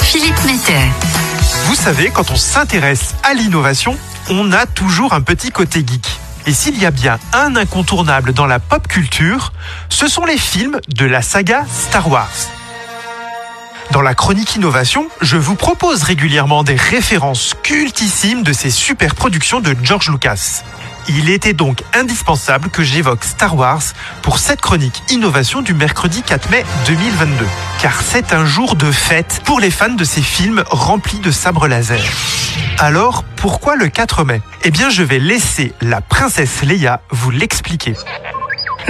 Philippe Mettet. Vous savez, quand on s'intéresse à l'innovation, on a toujours un petit côté geek. Et s'il y a bien un incontournable dans la pop culture, ce sont les films de la saga Star Wars. Dans la chronique innovation, je vous propose régulièrement des références cultissimes de ces super productions de George Lucas. Il était donc indispensable que j'évoque Star Wars pour cette chronique innovation du mercredi 4 mai 2022. Car c'est un jour de fête pour les fans de ces films remplis de sabres laser. Alors, pourquoi le 4 mai? Eh bien, je vais laisser la princesse Leia vous l'expliquer.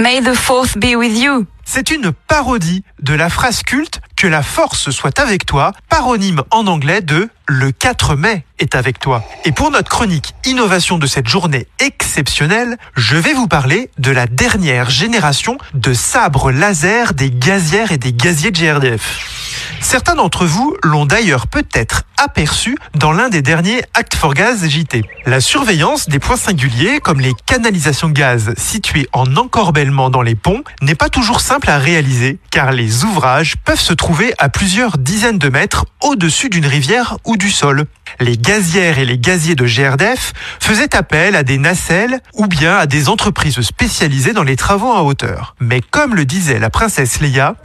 May the fourth be with you. C'est une parodie de la phrase culte que la force soit avec toi, paronyme en anglais de le 4 mai est avec toi. Et pour notre chronique innovation de cette journée exceptionnelle, je vais vous parler de la dernière génération de sabres laser des gazières et des gaziers de GRDF. Certains d'entre vous l'ont d'ailleurs peut-être aperçu dans l'un des derniers Act for Gaz JT. La surveillance des points singuliers, comme les canalisations gaz situées en encorbellement dans les ponts, n'est pas toujours simple à réaliser, car les ouvrages peuvent se trouver à plusieurs dizaines de mètres au-dessus d'une rivière ou du sol. Les gazières et les gaziers de GRDF faisaient appel à des nacelles ou bien à des entreprises spécialisées dans les travaux à hauteur. Mais comme le disait la princesse Leia,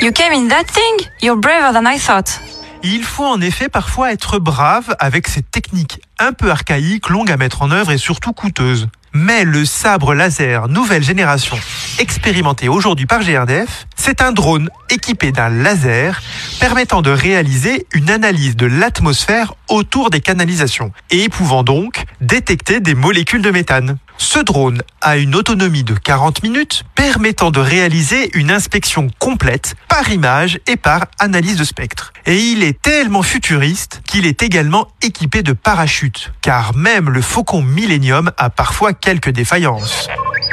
You came in that thing? You're braver than I thought. il faut en effet parfois être brave avec cette technique un peu archaïque, longue à mettre en œuvre et surtout coûteuse. Mais le sabre laser nouvelle génération, expérimenté aujourd'hui par GRDF, c'est un drone équipé d'un laser permettant de réaliser une analyse de l'atmosphère autour des canalisations et pouvant donc détecter des molécules de méthane. Ce drone a une autonomie de 40 minutes permettant de réaliser une inspection complète par image et par analyse de spectre. Et il est tellement futuriste qu'il est également équipé de parachutes, car même le Faucon Millennium a parfois quelques défaillances.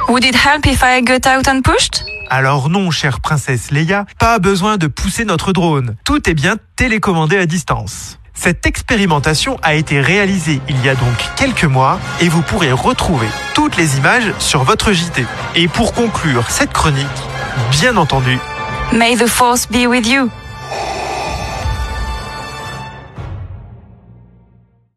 Would it help if I got out and pushed? Alors non, chère princesse Leia, pas besoin de pousser notre drone. Tout est bien télécommandé à distance. Cette expérimentation a été réalisée il y a donc quelques mois et vous pourrez retrouver toutes les images sur votre JT. Et pour conclure cette chronique, bien entendu, May the force be with you.